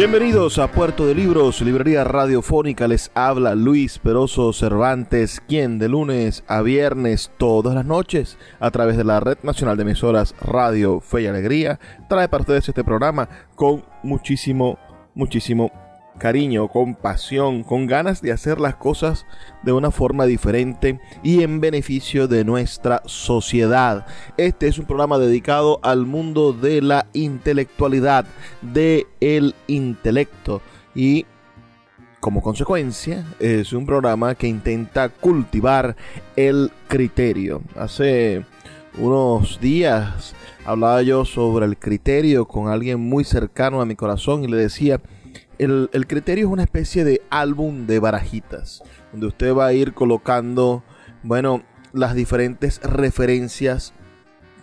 Bienvenidos a Puerto de Libros, librería radiofónica. Les habla Luis Peroso Cervantes, quien de lunes a viernes, todas las noches, a través de la Red Nacional de Emisoras Radio Fe y Alegría, trae para ustedes este programa con muchísimo, muchísimo cariño, con pasión, con ganas de hacer las cosas de una forma diferente y en beneficio de nuestra sociedad. Este es un programa dedicado al mundo de la intelectualidad, de el intelecto y como consecuencia es un programa que intenta cultivar el criterio. Hace unos días hablaba yo sobre el criterio con alguien muy cercano a mi corazón y le decía el, criterio es una especie de álbum de barajitas, donde usted va a ir colocando, bueno, las diferentes referencias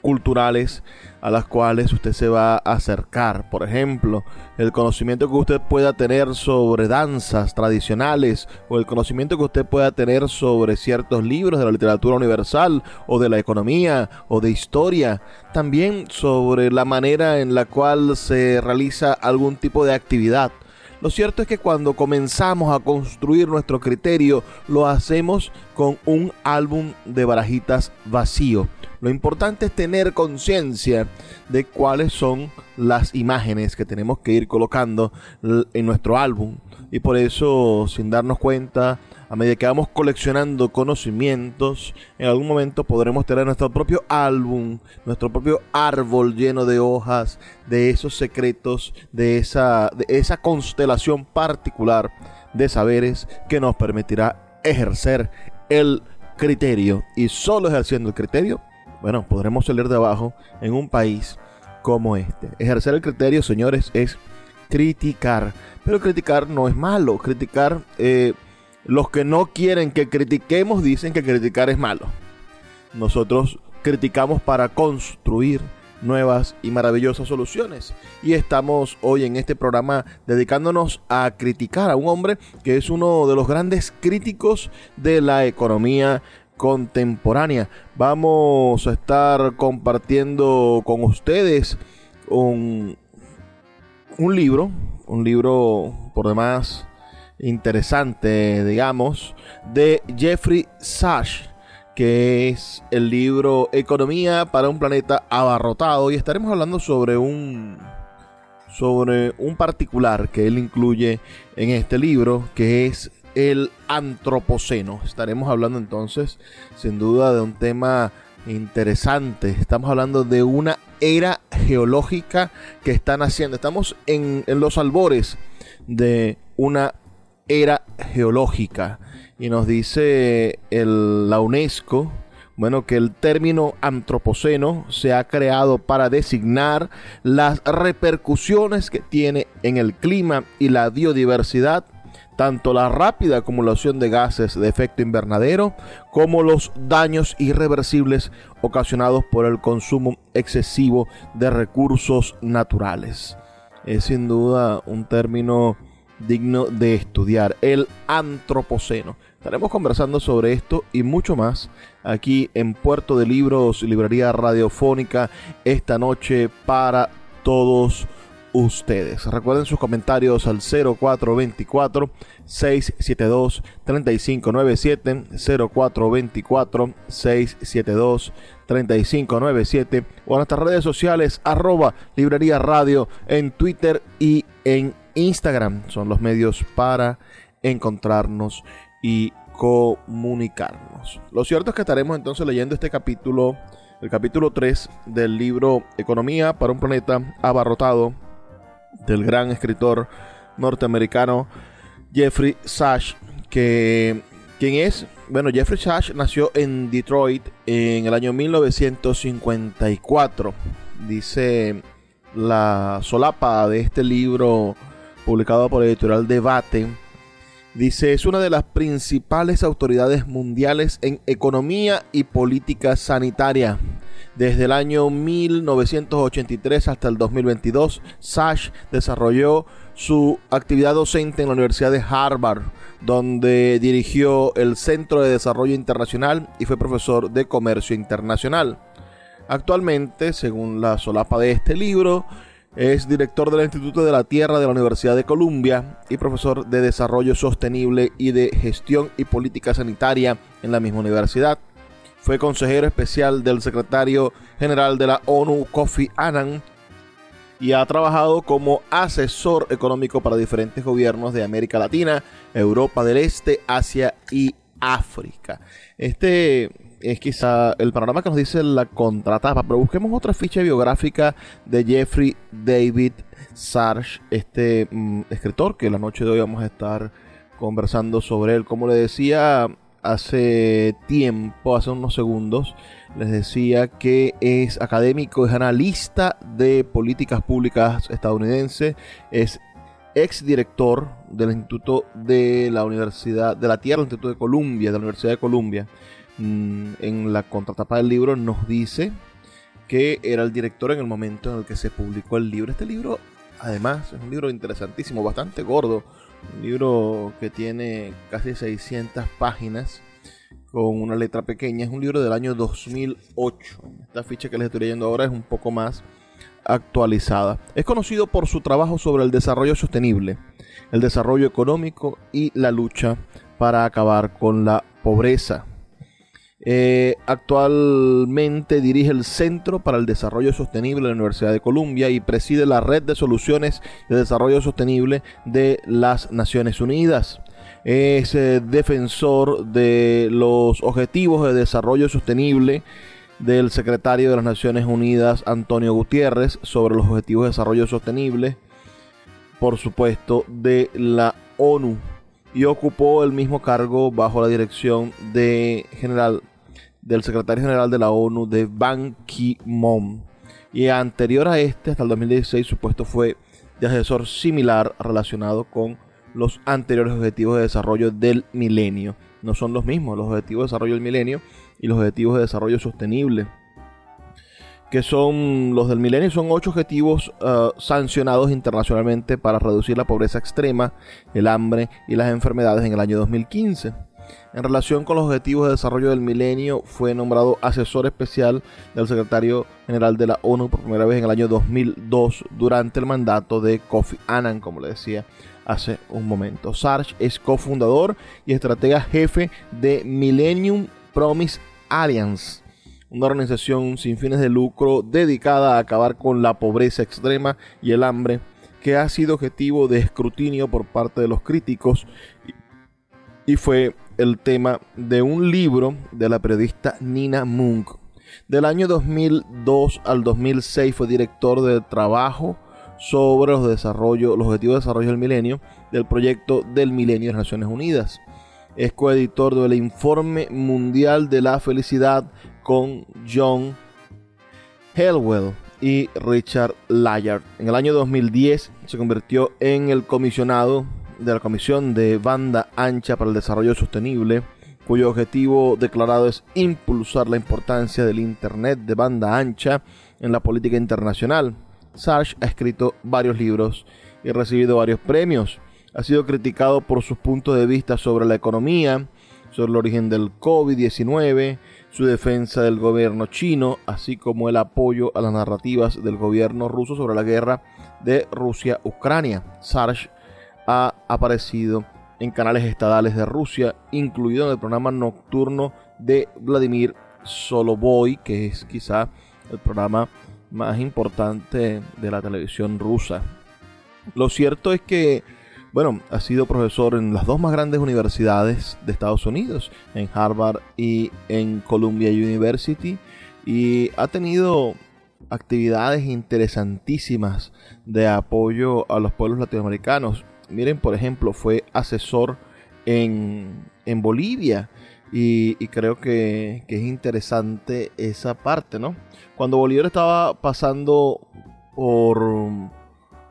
culturales a las cuales usted se va a acercar. Por ejemplo, el conocimiento que usted pueda tener sobre danzas tradicionales o el conocimiento que usted pueda tener sobre ciertos libros de la literatura universal o de la economía o de historia. También sobre la manera en la cual se realiza algún tipo de actividad lo cierto es que cuando comenzamos a construir nuestro criterio, lo hacemos con un álbum de barajitas vacío. Lo importante es tener conciencia de cuáles son las imágenes que tenemos que ir colocando en nuestro álbum. Y por eso, sin darnos cuenta, a medida que vamos coleccionando conocimientos, en algún momento podremos tener nuestro propio álbum, nuestro propio árbol lleno de hojas, de esos secretos, de esa, de esa constelación particular de saberes que nos permitirá ejercer el criterio. Y solo ejerciendo el criterio, bueno, podremos salir de abajo en un país como este. Ejercer el criterio, señores, es criticar. Pero criticar no es malo. Criticar eh, los que no quieren que critiquemos dicen que criticar es malo. Nosotros criticamos para construir nuevas y maravillosas soluciones. Y estamos hoy en este programa dedicándonos a criticar a un hombre que es uno de los grandes críticos de la economía contemporánea. Vamos a estar compartiendo con ustedes un, un libro, un libro por demás interesante, digamos, de Jeffrey Sachs, que es el libro Economía para un planeta abarrotado y estaremos hablando sobre un sobre un particular que él incluye en este libro, que es el antropoceno. Estaremos hablando entonces, sin duda, de un tema interesante. Estamos hablando de una era geológica que están haciendo. Estamos en, en los albores de una era geológica. Y nos dice el, la UNESCO, bueno, que el término antropoceno se ha creado para designar las repercusiones que tiene en el clima y la biodiversidad, tanto la rápida acumulación de gases de efecto invernadero como los daños irreversibles ocasionados por el consumo excesivo de recursos naturales. Es sin duda un término digno de estudiar, el antropoceno. Estaremos conversando sobre esto y mucho más aquí en Puerto de Libros, Librería Radiofónica, esta noche para todos ustedes. Recuerden sus comentarios al 0424 672 3597 0424 672 3597 o en nuestras redes sociales arroba librería radio en Twitter y en Instagram. Son los medios para encontrarnos y comunicarnos. Lo cierto es que estaremos entonces leyendo este capítulo, el capítulo 3 del libro Economía para un planeta abarrotado del gran escritor norteamericano Jeffrey Sachs, que quien es, bueno, Jeffrey Sachs nació en Detroit en el año 1954. Dice la solapa de este libro publicado por el editorial Debate Dice, es una de las principales autoridades mundiales en economía y política sanitaria. Desde el año 1983 hasta el 2022, Sash desarrolló su actividad docente en la Universidad de Harvard, donde dirigió el Centro de Desarrollo Internacional y fue profesor de Comercio Internacional. Actualmente, según la solapa de este libro, es director del Instituto de la Tierra de la Universidad de Columbia y profesor de Desarrollo Sostenible y de Gestión y Política Sanitaria en la misma universidad. Fue consejero especial del secretario general de la ONU, Kofi Annan, y ha trabajado como asesor económico para diferentes gobiernos de América Latina, Europa del Este, Asia y África. Este es quizá el panorama que nos dice la contratapa, pero busquemos otra ficha biográfica de Jeffrey David Sarge, este mm, escritor que la noche de hoy vamos a estar conversando sobre él. Como le decía hace tiempo, hace unos segundos, les decía que es académico, es analista de políticas públicas estadounidense, es ex director del Instituto de la Universidad de la Tierra, el Instituto de Columbia, de la Universidad de Columbia Mm, en la contratapa del libro nos dice que era el director en el momento en el que se publicó el libro. Este libro, además, es un libro interesantísimo, bastante gordo. Un libro que tiene casi 600 páginas con una letra pequeña. Es un libro del año 2008. Esta ficha que les estoy leyendo ahora es un poco más actualizada. Es conocido por su trabajo sobre el desarrollo sostenible, el desarrollo económico y la lucha para acabar con la pobreza. Eh, actualmente dirige el Centro para el Desarrollo Sostenible de la Universidad de Columbia y preside la Red de Soluciones de Desarrollo Sostenible de las Naciones Unidas. Es eh, defensor de los Objetivos de Desarrollo Sostenible del secretario de las Naciones Unidas, Antonio Gutiérrez, sobre los Objetivos de Desarrollo Sostenible, por supuesto, de la ONU y ocupó el mismo cargo bajo la dirección de general del secretario general de la ONU de Ban Ki-moon. Y anterior a este, hasta el 2016, su puesto fue de asesor similar relacionado con los anteriores objetivos de desarrollo del milenio. No son los mismos, los objetivos de desarrollo del milenio y los objetivos de desarrollo sostenible que son los del milenio, son ocho objetivos uh, sancionados internacionalmente para reducir la pobreza extrema, el hambre y las enfermedades en el año 2015. En relación con los objetivos de desarrollo del milenio, fue nombrado asesor especial del secretario general de la ONU por primera vez en el año 2002 durante el mandato de Kofi Annan, como le decía hace un momento. Sarge es cofundador y estratega jefe de Millennium Promise Alliance una organización sin fines de lucro dedicada a acabar con la pobreza extrema y el hambre, que ha sido objetivo de escrutinio por parte de los críticos y fue el tema de un libro de la periodista Nina Munk. Del año 2002 al 2006 fue director de trabajo sobre los, desarrollo, los objetivos de desarrollo del milenio del proyecto del milenio de las Naciones Unidas. Es coeditor del Informe Mundial de la Felicidad con John Helwell y Richard Layard. En el año 2010 se convirtió en el comisionado de la Comisión de Banda Ancha para el Desarrollo Sostenible, cuyo objetivo declarado es impulsar la importancia del Internet de banda ancha en la política internacional. Sarge ha escrito varios libros y recibido varios premios. Ha sido criticado por sus puntos de vista sobre la economía, sobre el origen del COVID-19, su defensa del gobierno chino, así como el apoyo a las narrativas del gobierno ruso sobre la guerra de Rusia-Ucrania. Sarge ha aparecido en canales estadales de Rusia, incluido en el programa nocturno de Vladimir Solovoy, que es quizá el programa más importante de la televisión rusa. Lo cierto es que, bueno, ha sido profesor en las dos más grandes universidades de Estados Unidos, en Harvard y en Columbia University, y ha tenido actividades interesantísimas de apoyo a los pueblos latinoamericanos. Miren, por ejemplo, fue asesor en, en Bolivia y, creo que, es interesante esa parte, ¿no? Cuando Bolívar estaba pasando por,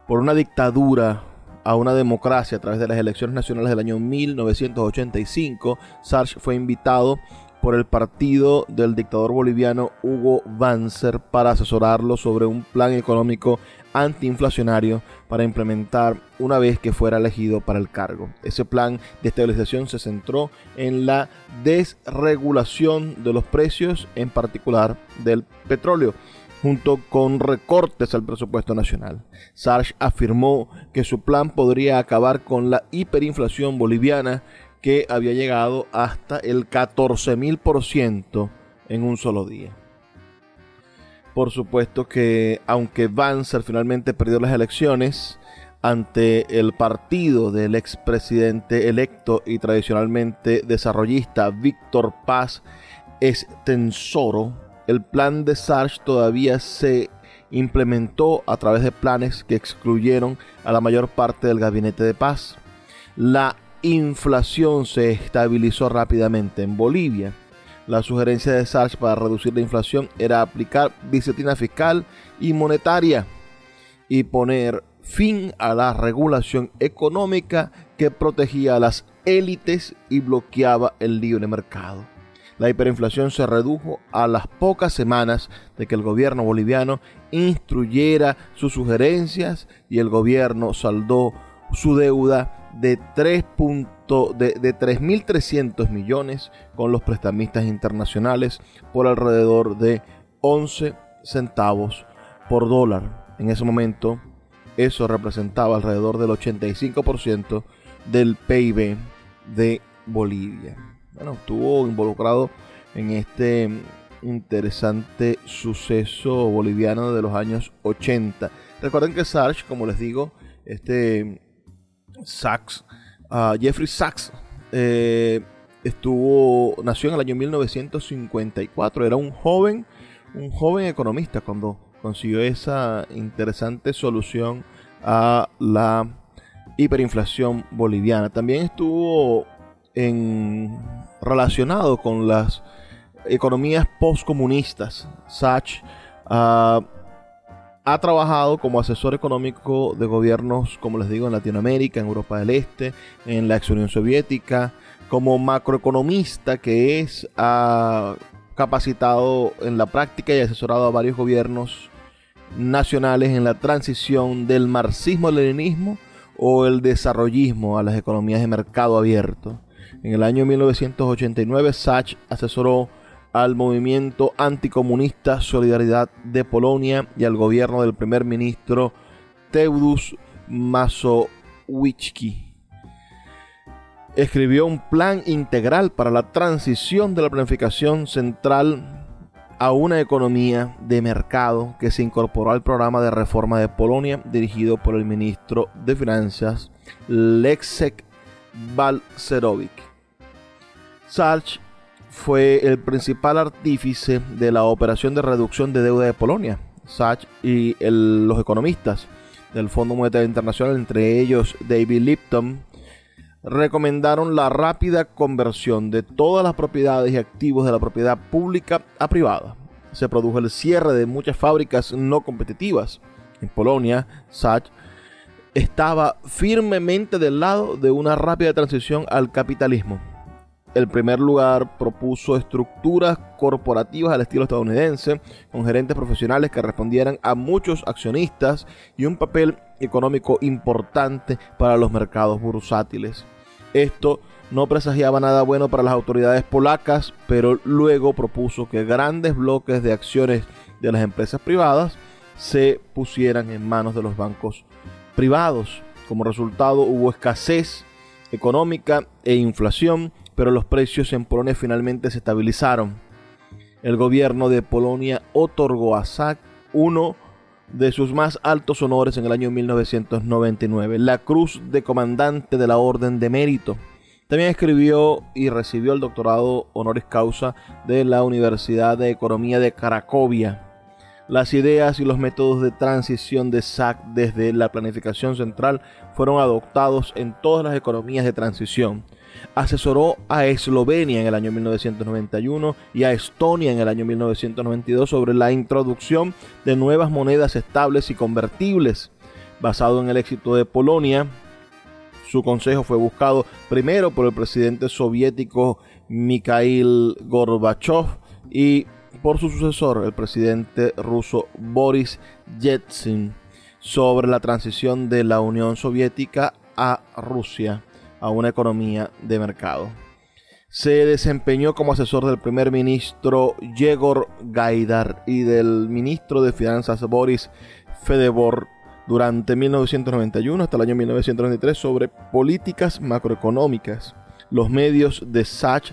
por una dictadura a una democracia a través de las elecciones nacionales del año 1985, Sarge fue invitado por el partido del dictador boliviano Hugo Banzer para asesorarlo sobre un plan económico antiinflacionario para implementar una vez que fuera elegido para el cargo. Ese plan de estabilización se centró en la desregulación de los precios, en particular del petróleo junto con recortes al presupuesto nacional. Sarge afirmó que su plan podría acabar con la hiperinflación boliviana que había llegado hasta el 14.000% en un solo día. Por supuesto que aunque Banzer finalmente perdió las elecciones ante el partido del expresidente electo y tradicionalmente desarrollista Víctor Paz Estensoro, el plan de Sarge todavía se implementó a través de planes que excluyeron a la mayor parte del gabinete de paz. La inflación se estabilizó rápidamente en Bolivia la sugerencia de Sarge para reducir la inflación era aplicar disciplina fiscal y monetaria y poner fin a la regulación económica que protegía a las élites y bloqueaba el libre mercado. La hiperinflación se redujo a las pocas semanas de que el gobierno boliviano instruyera sus sugerencias y el gobierno saldó su deuda de 3 de, de 3.300 millones con los prestamistas internacionales por alrededor de 11 centavos por dólar. En ese momento eso representaba alrededor del 85% del PIB de Bolivia. Bueno, estuvo involucrado en este interesante suceso boliviano de los años 80. Recuerden que Sarge, como les digo, este Sachs Jeffrey Sachs eh, estuvo, nació en el año 1954, era un joven, un joven economista cuando consiguió esa interesante solución a la hiperinflación boliviana. También estuvo en, relacionado con las economías postcomunistas. Sachs ha trabajado como asesor económico de gobiernos, como les digo, en Latinoamérica, en Europa del Este, en la ex Unión Soviética, como macroeconomista que es ha capacitado en la práctica y asesorado a varios gobiernos nacionales en la transición del marxismo-leninismo o el desarrollismo a las economías de mercado abierto. En el año 1989, Sachs asesoró al movimiento anticomunista Solidaridad de Polonia y al gobierno del primer ministro Teudus Mazowiecki. Escribió un plan integral para la transición de la planificación central a una economía de mercado que se incorporó al programa de reforma de Polonia dirigido por el ministro de Finanzas Leszek Balcerowicz. Sarch fue el principal artífice de la operación de reducción de deuda de Polonia. Sachs y los economistas del Fondo Monetario Internacional, entre ellos David Lipton, recomendaron la rápida conversión de todas las propiedades y activos de la propiedad pública a privada. Se produjo el cierre de muchas fábricas no competitivas. En Polonia, Sachs estaba firmemente del lado de una rápida transición al capitalismo el primer lugar propuso estructuras corporativas al estilo estadounidense, con gerentes profesionales que respondieran a muchos accionistas y un papel económico importante para los mercados bursátiles. Esto no presagiaba nada bueno para las autoridades polacas, pero luego propuso que grandes bloques de acciones de las empresas privadas se pusieran en manos de los bancos privados. Como resultado hubo escasez económica e inflación, pero los precios en Polonia finalmente se estabilizaron. El gobierno de Polonia otorgó a Sack uno de sus más altos honores en el año 1999, la Cruz de Comandante de la Orden de Mérito. También escribió y recibió el doctorado honoris causa de la Universidad de Economía de Cracovia. Las ideas y los métodos de transición de SAC desde la planificación central fueron adoptados en todas las economías de transición. Asesoró a Eslovenia en el año 1991 y a Estonia en el año 1992 sobre la introducción de nuevas monedas estables y convertibles. Basado en el éxito de Polonia, su consejo fue buscado primero por el presidente soviético Mikhail Gorbachev y por su sucesor, el presidente ruso Boris Yeltsin, sobre la transición de la Unión Soviética a Rusia a una economía de mercado. Se desempeñó como asesor del primer ministro Yegor Gaidar y del ministro de Finanzas Boris Fedebor durante 1991 hasta el año 1993 sobre políticas macroeconómicas. Los medios de Sach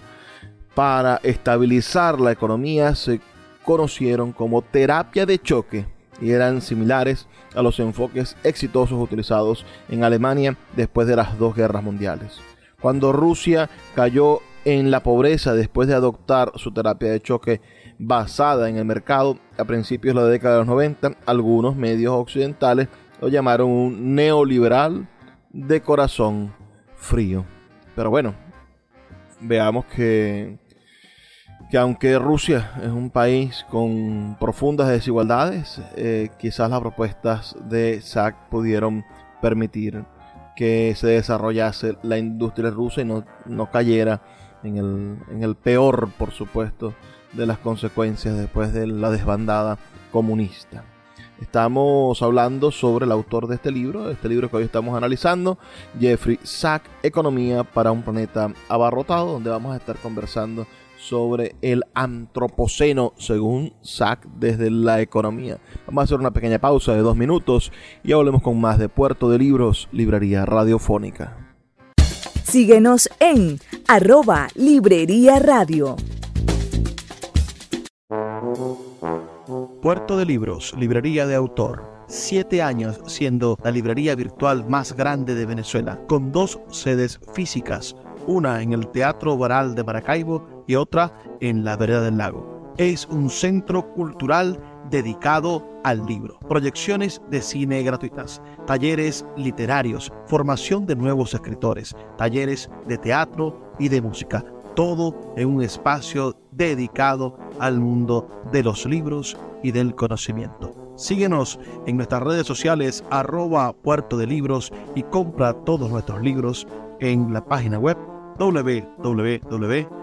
para estabilizar la economía se conocieron como terapia de choque y eran similares a los enfoques exitosos utilizados en Alemania después de las dos guerras mundiales. Cuando Rusia cayó en la pobreza después de adoptar su terapia de choque basada en el mercado a principios de la década de los 90, algunos medios occidentales lo llamaron un neoliberal de corazón frío. Pero bueno, veamos que que aunque Rusia es un país con profundas desigualdades, eh, quizás las propuestas de SAC pudieron permitir que se desarrollase la industria rusa y no, no cayera en el, en el peor, por supuesto, de las consecuencias después de la desbandada comunista. Estamos hablando sobre el autor de este libro, este libro que hoy estamos analizando, Jeffrey Sack, Economía para un planeta abarrotado, donde vamos a estar conversando sobre el antropoceno según Sack desde la economía. Vamos a hacer una pequeña pausa de dos minutos y hablemos con más de Puerto de Libros, Librería Radiofónica. Síguenos en arroba Librería Radio. Puerto de Libros, Librería de Autor. Siete años siendo la librería virtual más grande de Venezuela, con dos sedes físicas, una en el Teatro Baral de Maracaibo y otra en la vereda del lago. Es un centro cultural dedicado al libro, proyecciones de cine gratuitas, talleres literarios, formación de nuevos escritores, talleres de teatro y de música, todo en un espacio dedicado al mundo de los libros y del conocimiento. Síguenos en nuestras redes sociales arroba puerto de libros y compra todos nuestros libros en la página web www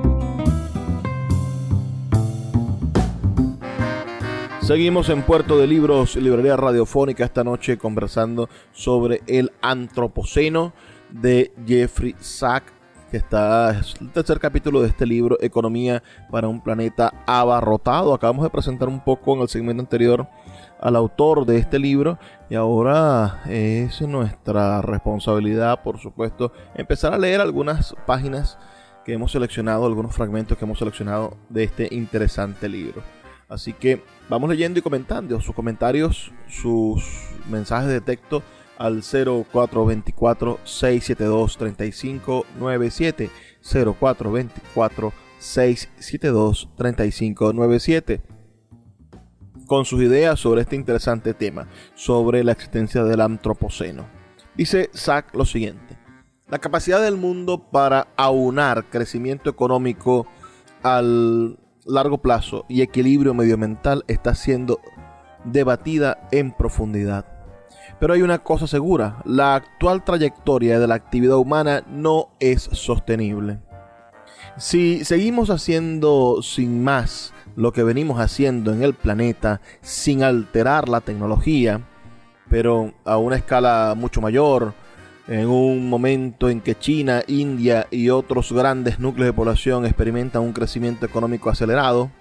Seguimos en Puerto de Libros, librería radiofónica, esta noche conversando sobre el antropoceno de Jeffrey Sack, que está es el tercer capítulo de este libro, Economía para un planeta abarrotado. Acabamos de presentar un poco en el segmento anterior al autor de este libro y ahora es nuestra responsabilidad, por supuesto, empezar a leer algunas páginas que hemos seleccionado, algunos fragmentos que hemos seleccionado de este interesante libro. Así que vamos leyendo y comentando sus comentarios, sus mensajes de texto al 0424-672-3597. 0424-672-3597. Con sus ideas sobre este interesante tema, sobre la existencia del antropoceno. Dice Zach lo siguiente. La capacidad del mundo para aunar crecimiento económico al largo plazo y equilibrio medioambiental está siendo debatida en profundidad. Pero hay una cosa segura, la actual trayectoria de la actividad humana no es sostenible. Si seguimos haciendo sin más lo que venimos haciendo en el planeta, sin alterar la tecnología, pero a una escala mucho mayor, en un momento en que China, India y otros grandes núcleos de población experimentan un crecimiento económico acelerado,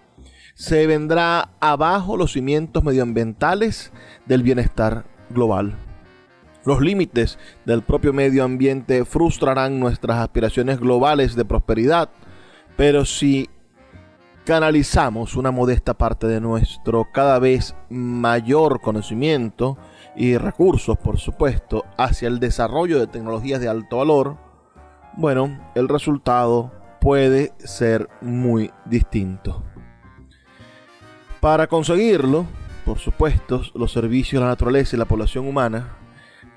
se vendrá abajo los cimientos medioambientales del bienestar global. Los límites del propio medio ambiente frustrarán nuestras aspiraciones globales de prosperidad, pero si canalizamos una modesta parte de nuestro cada vez mayor conocimiento y recursos, por supuesto, hacia el desarrollo de tecnologías de alto valor, bueno, el resultado puede ser muy distinto. Para conseguirlo, por supuesto, los servicios de la naturaleza y la población humana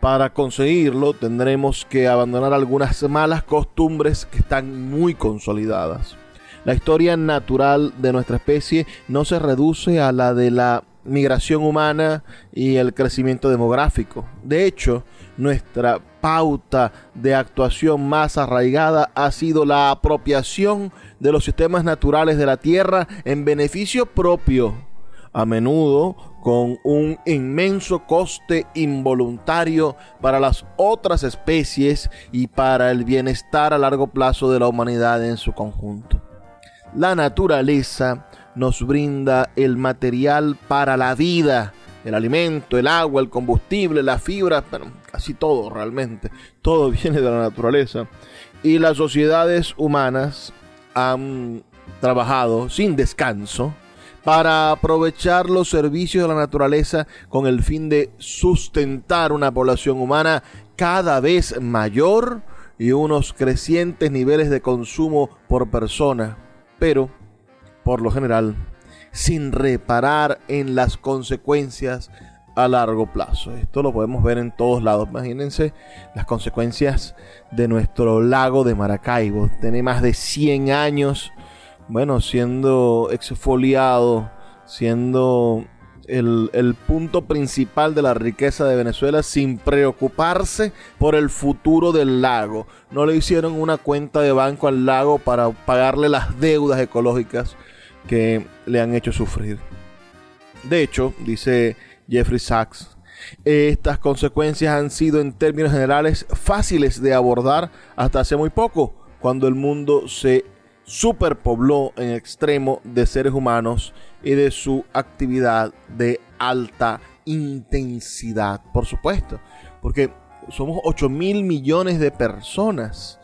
para conseguirlo tendremos que abandonar algunas malas costumbres que están muy consolidadas. La historia natural de nuestra especie no se reduce a la de la migración humana y el crecimiento demográfico. De hecho, nuestra pauta de actuación más arraigada ha sido la apropiación de los sistemas naturales de la Tierra en beneficio propio, a menudo con un inmenso coste involuntario para las otras especies y para el bienestar a largo plazo de la humanidad en su conjunto. La naturaleza nos brinda el material para la vida, el alimento, el agua, el combustible, la fibra, pero casi todo realmente, todo viene de la naturaleza. Y las sociedades humanas han trabajado sin descanso para aprovechar los servicios de la naturaleza con el fin de sustentar una población humana cada vez mayor y unos crecientes niveles de consumo por persona, pero, por lo general, sin reparar en las consecuencias a largo plazo. Esto lo podemos ver en todos lados. Imagínense las consecuencias de nuestro lago de Maracaibo. Tiene más de 100 años bueno, siendo exfoliado, siendo el, punto principal de la riqueza de Venezuela sin preocuparse por el futuro del lago. No le hicieron una cuenta de banco al lago para pagarle las deudas ecológicas que le han hecho sufrir. De hecho, dice Jeffrey Sachs, estas consecuencias han sido en términos generales fáciles de abordar hasta hace muy poco, cuando el mundo se superpobló en extremo de seres humanos y de su actividad de alta intensidad, por supuesto, porque somos 8 mil millones de personas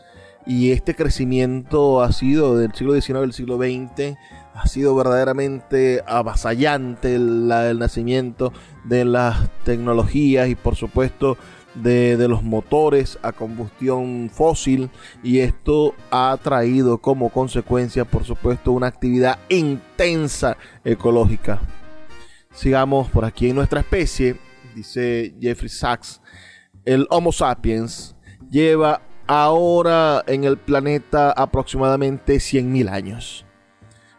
y este crecimiento ha sido del siglo XIX al siglo XX, ha sido verdaderamente avasallante el nacimiento de las tecnologías y por supuesto de, los motores a combustión fósil y esto ha traído como consecuencia por supuesto una actividad intensa ecológica. Sigamos por aquí en nuestra especie, dice Jeffrey Sachs, el Homo sapiens lleva ahora en el planeta aproximadamente 100.000 años.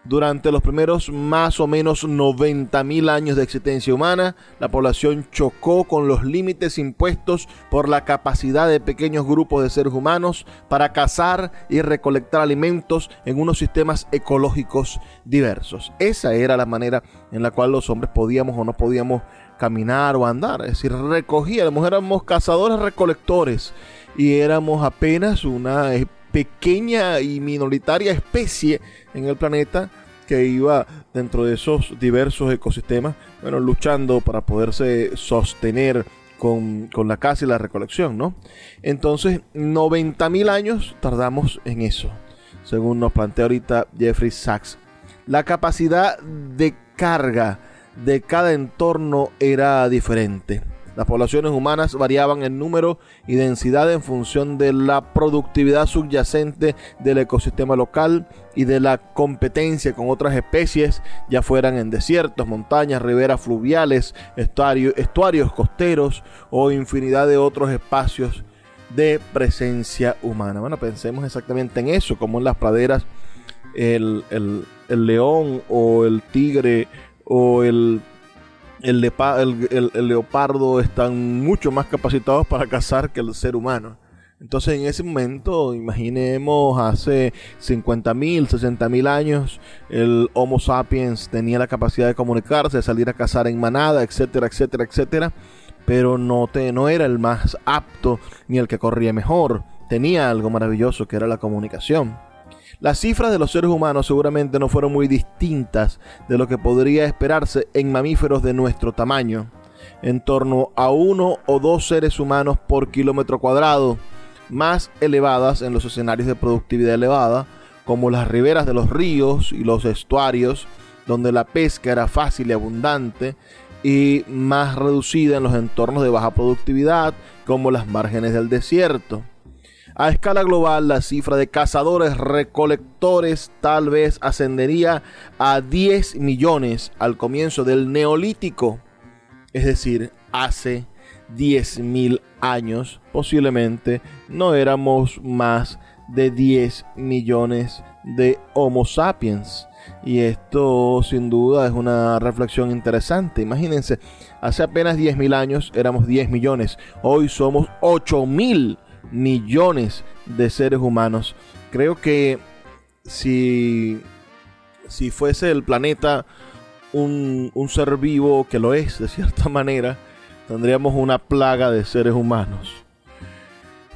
Durante los primeros más o menos 90.000 años de existencia humana, la población chocó con los límites impuestos por la capacidad de pequeños grupos de seres humanos para cazar y recolectar alimentos en unos sistemas ecológicos diversos. Esa era la manera en la cual los hombres podíamos o no podíamos caminar o andar. Es decir, recogíamos, éramos cazadores recolectores y éramos apenas una pequeña y minoritaria especie en el planeta que iba dentro de esos diversos ecosistemas, bueno, luchando para poderse sostener con, la caza y la recolección, ¿no? Entonces, 90.000 años tardamos en eso, según nos plantea ahorita Jeffrey Sachs. La capacidad de carga de cada entorno era diferente. Las poblaciones humanas variaban en número y densidad en función de la productividad subyacente del ecosistema local y de la competencia con otras especies, ya fueran en desiertos, montañas, riberas fluviales, estuarios costeros o infinidad de otros espacios de presencia humana. Bueno, pensemos exactamente en eso, como en las praderas el, el león o el tigre o el el, leopardo están mucho más capacitados para cazar que el ser humano. Entonces en ese momento, imaginemos hace 50.000, 60.000 años, el Homo sapiens tenía la capacidad de comunicarse, de salir a cazar en manada, etcétera, etcétera, etcétera, pero no, te, no era el más apto ni el que corría mejor. Tenía algo maravilloso que era la comunicación. Las cifras de los seres humanos seguramente no fueron muy distintas de lo que podría esperarse en mamíferos de nuestro tamaño, en torno a uno o dos seres humanos por kilómetro cuadrado más elevadas en los escenarios de productividad elevada, como las riberas de los ríos y los estuarios, donde la pesca era fácil y abundante, y más reducida en los entornos de baja productividad, como las márgenes del desierto. A escala global, la cifra de cazadores recolectores tal vez ascendería a 10 millones al comienzo del neolítico, es decir, hace 10.000 años, posiblemente no éramos más de 10 millones de Homo sapiens. Y esto sin duda es una reflexión interesante. Imagínense, hace apenas 10.000 años éramos 10 millones. Hoy somos 8 mil millones de seres humanos. Creo que si, si fuese el planeta un, un ser vivo, que lo es de cierta manera, tendríamos una plaga de seres humanos.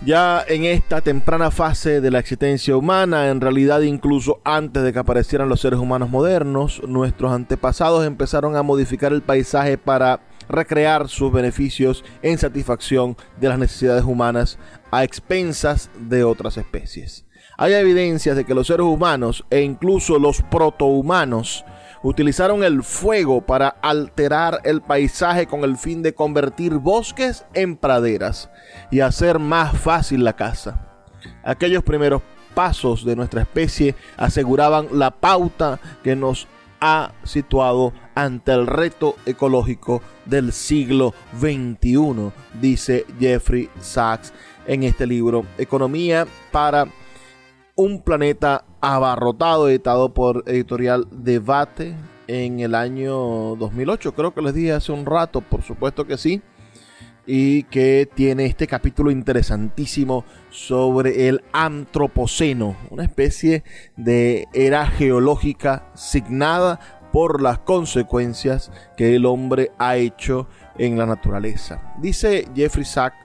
Ya en esta temprana fase de la existencia humana, en realidad incluso antes de que aparecieran los seres humanos modernos, nuestros antepasados empezaron a modificar el paisaje para recrear sus beneficios en satisfacción de las necesidades humanas a expensas de otras especies. Hay evidencias de que los seres humanos e incluso los protohumanos utilizaron el fuego para alterar el paisaje con el fin de convertir bosques en praderas y hacer más fácil la caza. Aquellos primeros pasos de nuestra especie aseguraban la pauta que nos ha situado ante el reto ecológico del siglo XXI, dice Jeffrey Sachs en este libro, Economía para un planeta abarrotado, editado por editorial Debate en el año 2008. Creo que les dije hace un rato, por supuesto que sí. Y que tiene este capítulo interesantísimo sobre el antropoceno, una especie de era geológica signada por las consecuencias que el hombre ha hecho en la naturaleza. Dice Jeffrey Sachs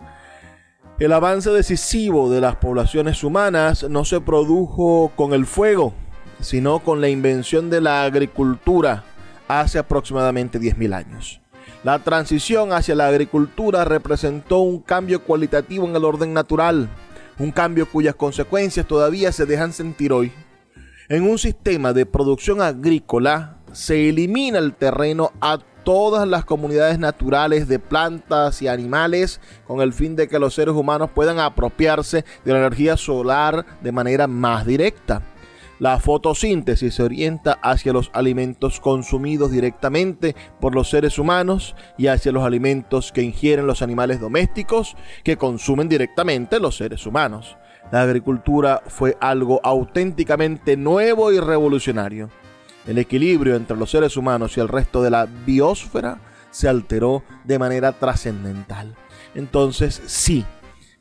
el avance decisivo de las poblaciones humanas no se produjo con el fuego, sino con la invención de la agricultura hace aproximadamente 10.000 años. La transición hacia la agricultura representó un cambio cualitativo en el orden natural, un cambio cuyas consecuencias todavía se dejan sentir hoy. En un sistema de producción agrícola se elimina el terreno a todas las comunidades naturales de plantas y animales con el fin de que los seres humanos puedan apropiarse de la energía solar de manera más directa. La fotosíntesis se orienta hacia los alimentos consumidos directamente por los seres humanos y hacia los alimentos que ingieren los animales domésticos que consumen directamente los seres humanos. La agricultura fue algo auténticamente nuevo y revolucionario el equilibrio entre los seres humanos y el resto de la biosfera se alteró de manera trascendental. Entonces, sí,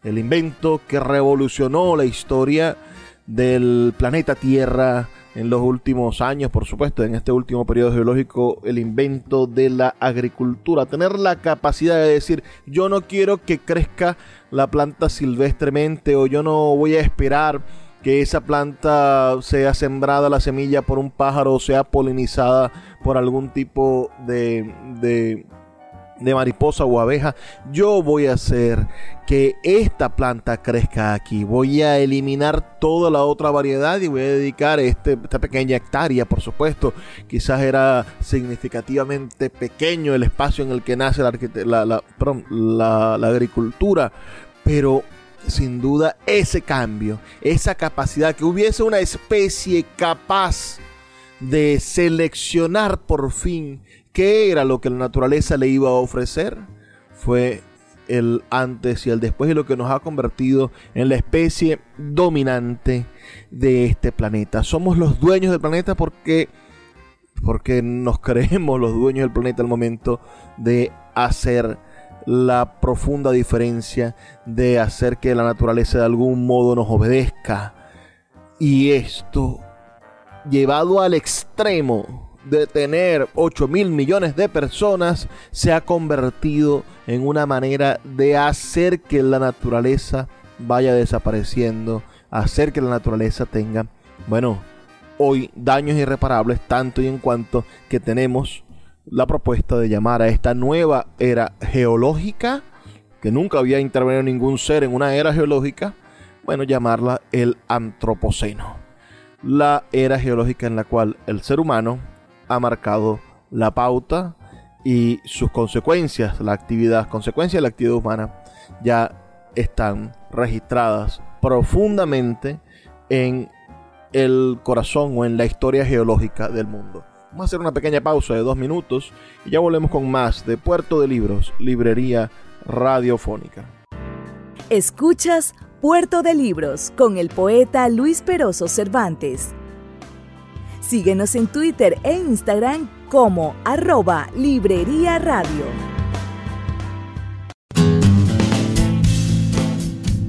el invento que revolucionó la historia del planeta Tierra en los últimos años, por supuesto, en este último periodo geológico, el invento de la agricultura, tener la capacidad de decir, yo no quiero que crezca la planta silvestremente o yo no voy a esperar que esa planta sea sembrada la semilla por un pájaro o sea polinizada por algún tipo de, de, de, mariposa o abeja. Yo voy a hacer que esta planta crezca aquí. Voy a eliminar toda la otra variedad y voy a dedicar este, esta pequeña hectárea, por supuesto. Quizás era significativamente pequeño el espacio en el que nace la, la, agricultura. Pero sin duda ese cambio, esa capacidad, que hubiese una especie capaz de seleccionar por fin qué era lo que la naturaleza le iba a ofrecer, fue el antes y el después y lo que nos ha convertido en la especie dominante de este planeta. Somos los dueños del planeta porque porque nos creemos los dueños del planeta al momento de hacer la profunda diferencia de hacer que la naturaleza de algún modo nos obedezca. Y esto, llevado al extremo de tener 8 mil millones de personas, se ha convertido en una manera de hacer que la naturaleza vaya desapareciendo, hacer que la naturaleza tenga, bueno, hoy daños irreparables, tanto y en cuanto que tenemos la propuesta de llamar a esta nueva era geológica, que nunca había intervenido ningún ser en una era geológica, bueno, llamarla el antropoceno. La era geológica en la cual el ser humano ha marcado la pauta y sus consecuencias, la actividad, consecuencias de la actividad humana, ya están registradas profundamente en el corazón o en la historia geológica del mundo. Vamos a hacer una pequeña pausa de dos minutos y ya volvemos con más de Puerto de Libros, Librería Radiofónica. Escuchas Puerto de Libros con el poeta Luis Peroso Cervantes. Síguenos en Twitter e Instagram como arroba Librería Radio.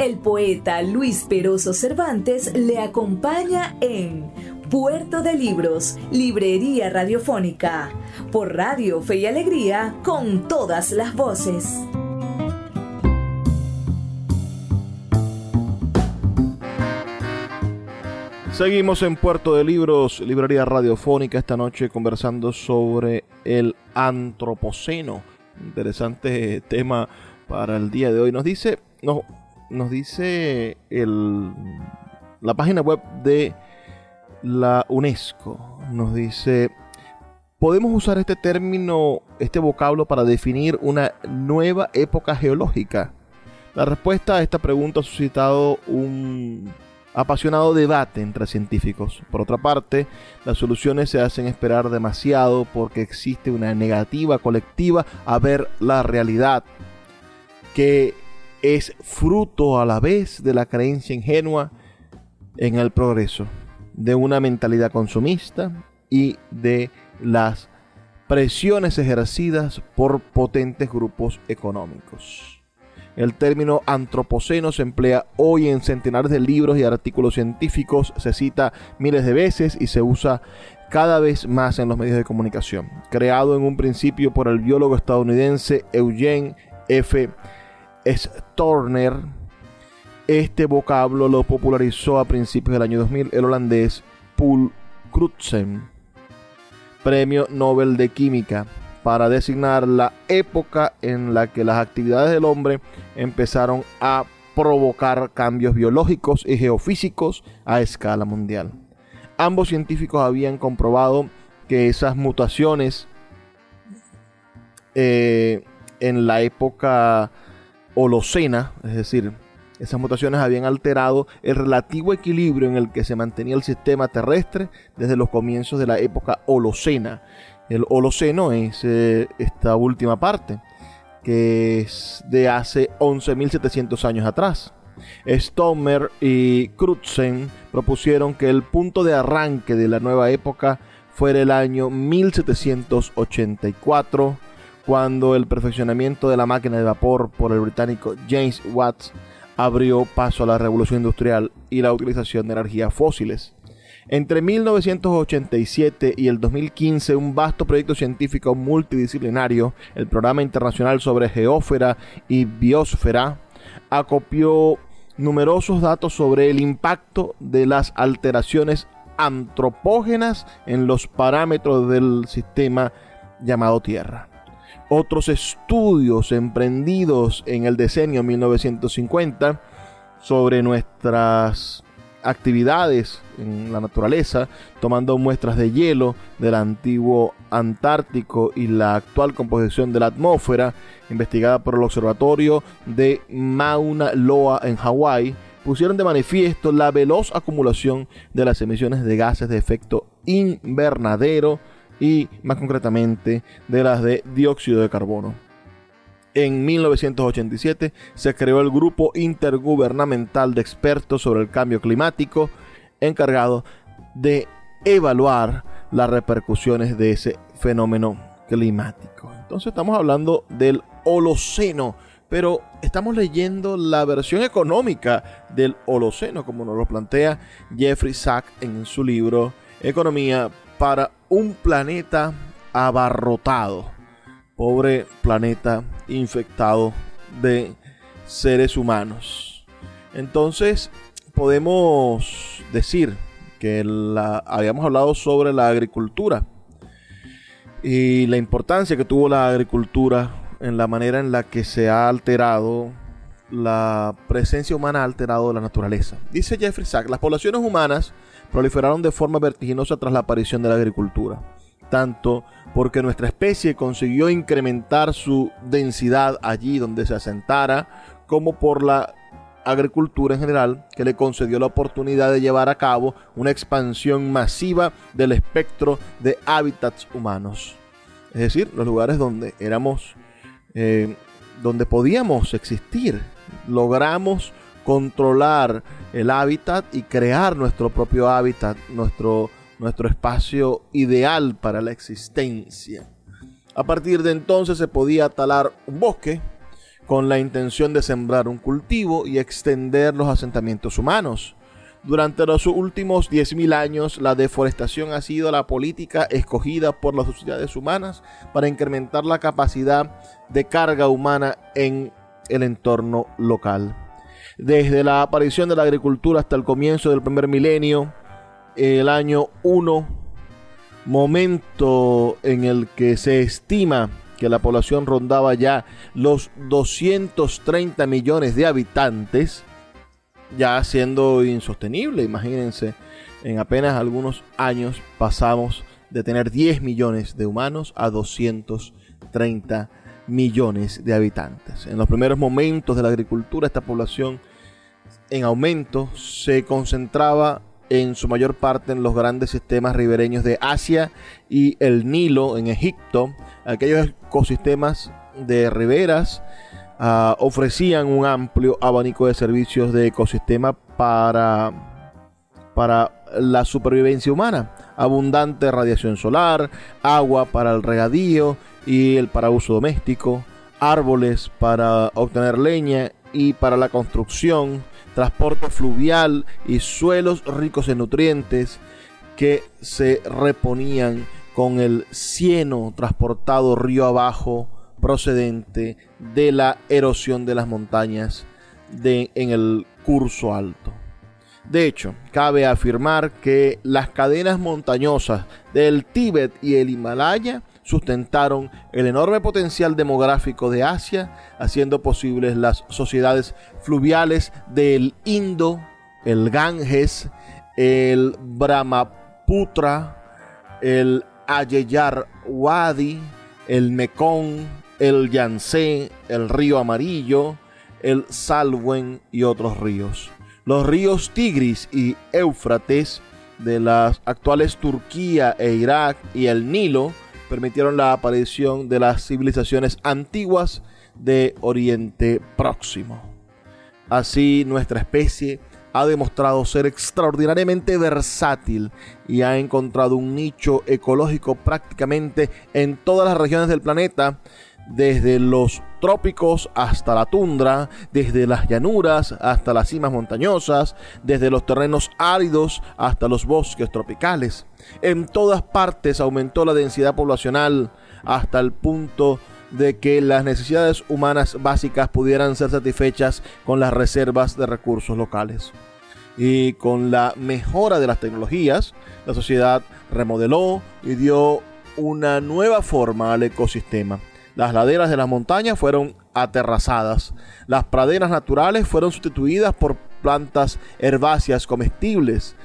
El poeta Luis Peroso Cervantes le acompaña en Puerto de Libros, Librería Radiofónica, por Radio Fe y Alegría, con todas las voces. Seguimos en Puerto de Libros, Librería Radiofónica, esta noche conversando sobre el Antropoceno. Interesante tema para el día de hoy. Nos dice, nos dice el, la página web de la UNESCO. Nos dice, ¿podemos usar este término, este vocablo para definir una nueva época geológica? La respuesta a esta pregunta ha suscitado un apasionado debate entre científicos. Por otra parte, las soluciones se hacen esperar demasiado porque existe una negativa colectiva a ver la realidad, que es fruto a la vez de la creencia ingenua en el progreso, de una mentalidad consumista y de las presiones ejercidas por potentes grupos económicos. El término antropoceno se emplea hoy en centenares de libros y artículos científicos, se cita miles de veces y se usa cada vez más en los medios de comunicación. Creado en un principio por el biólogo estadounidense Eugene F. Storner, este vocablo lo popularizó a principios del año 2000 el holandés Paul Crutzen, premio Nobel de Química para designar la época en la que las actividades del hombre empezaron a provocar cambios biológicos y geofísicos a escala mundial. Ambos científicos habían comprobado que esas mutaciones eh, en la época Holocena, es decir, esas mutaciones habían alterado el relativo equilibrio en el que se mantenía el sistema terrestre desde los comienzos de la época Holocena. El Holoceno es eh, esta última parte, que es de hace 11.700 años atrás. Stomer y Crutzen propusieron que el punto de arranque de la nueva época fuera el año 1784, cuando el perfeccionamiento de la máquina de vapor por el británico James Watts abrió paso a la revolución industrial y la utilización de energías fósiles. Entre 1987 y el 2015, un vasto proyecto científico multidisciplinario, el Programa Internacional sobre Geósfera y Biosfera, acopió numerosos datos sobre el impacto de las alteraciones antropógenas en los parámetros del sistema llamado Tierra. Otros estudios emprendidos en el decenio 1950 sobre nuestras actividades en la naturaleza, tomando muestras de hielo del antiguo Antártico y la actual composición de la atmósfera, investigada por el Observatorio de Mauna Loa en Hawái, pusieron de manifiesto la veloz acumulación de las emisiones de gases de efecto invernadero y más concretamente de las de dióxido de carbono. En 1987 se creó el Grupo Intergubernamental de Expertos sobre el Cambio Climático, encargado de evaluar las repercusiones de ese fenómeno climático. Entonces estamos hablando del Holoceno, pero estamos leyendo la versión económica del Holoceno, como nos lo plantea Jeffrey Sack en su libro Economía para un planeta abarrotado. Pobre planeta infectado de seres humanos. Entonces, podemos decir que habíamos hablado sobre la agricultura y la importancia que tuvo la agricultura en la manera en la que se ha alterado la presencia humana ha alterado la naturaleza. Dice Jeffrey Sachs, las poblaciones humanas proliferaron de forma vertiginosa tras la aparición de la agricultura, tanto porque nuestra especie consiguió incrementar su densidad allí donde se asentara, como por la agricultura en general, que le concedió la oportunidad de llevar a cabo una expansión masiva del espectro de hábitats humanos. Es decir, los lugares donde éramos, eh, donde podíamos existir, logramos controlar el hábitat y crear nuestro propio hábitat, nuestro, nuestro espacio ideal para la existencia. A partir de entonces se podía talar un bosque con la intención de sembrar un cultivo y extender los asentamientos humanos. Durante los últimos 10.000 años, la deforestación ha sido la política escogida por las sociedades humanas para incrementar la capacidad de carga humana en el entorno local. Desde la aparición de la agricultura hasta el comienzo del primer milenio, el año 1, momento en el que se estima que la población rondaba ya los 230 millones de habitantes, ya siendo insostenible, imagínense, en apenas algunos años pasamos de tener 10 millones de humanos a 230 millones de habitantes. En los primeros momentos de la agricultura, esta población en aumento se concentraba en su mayor parte en los grandes sistemas ribereños de Asia y el Nilo en Egipto. Aquellos ecosistemas de riberas uh, ofrecían un amplio abanico de servicios de ecosistema para, para la supervivencia humana. Abundante radiación solar, agua para el regadío y el para uso doméstico, árboles para obtener leña y para la construcción, transporte fluvial y suelos ricos en nutrientes que se reponían con el cieno transportado río abajo procedente de la erosión de las montañas en el curso alto. De hecho, cabe afirmar que las cadenas montañosas del Tíbet y el Himalaya sustentaron el enorme potencial demográfico de Asia, haciendo posibles las sociedades fluviales del Indo, el Ganges, el Brahmaputra, el Ayeyar Wadi, el Mekong, el Yangtze, el río Amarillo, el Salwen y otros ríos. Los ríos Tigris y Éufrates de las actuales Turquía e Irak y el Nilo permitieron la aparición de las civilizaciones antiguas de Oriente Próximo. Así nuestra especie ha demostrado ser extraordinariamente versátil y ha encontrado un nicho ecológico prácticamente en todas las regiones del planeta desde los trópicos hasta la tundra, desde las llanuras hasta las cimas montañosas, desde los terrenos áridos hasta los bosques tropicales. En todas partes aumentó la densidad poblacional hasta el punto de que las necesidades humanas básicas pudieran ser satisfechas con las reservas de recursos locales. Y con la mejora de las tecnologías, la sociedad remodeló y dio una nueva forma al ecosistema Las laderas de las montañas fueron aterrazadas. Las praderas naturales fueron sustituidas por plantas herbáceas comestibles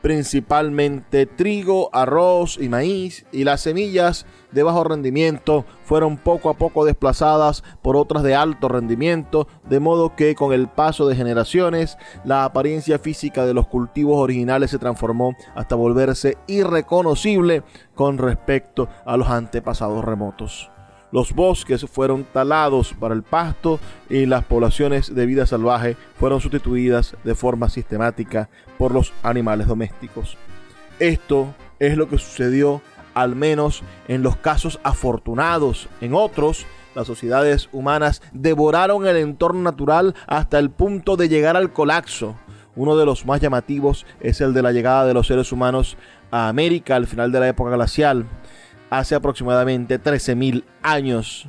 principalmente trigo, arroz y maíz, y las semillas de bajo rendimiento fueron poco a poco desplazadas por otras de alto rendimiento, de modo que con el paso de generaciones la apariencia física de los cultivos originales se transformó hasta volverse irreconocible con respecto a los antepasados remotos. Los bosques fueron talados para el pasto y las poblaciones de vida salvaje fueron sustituidas de forma sistemática por los animales domésticos. Esto es lo que sucedió al menos en los casos afortunados. En otros, las sociedades humanas devoraron el entorno natural hasta el punto de llegar al colapso. Uno de los más llamativos es el de la llegada de los seres humanos a América al final de la época glacial hace aproximadamente 13.000 años.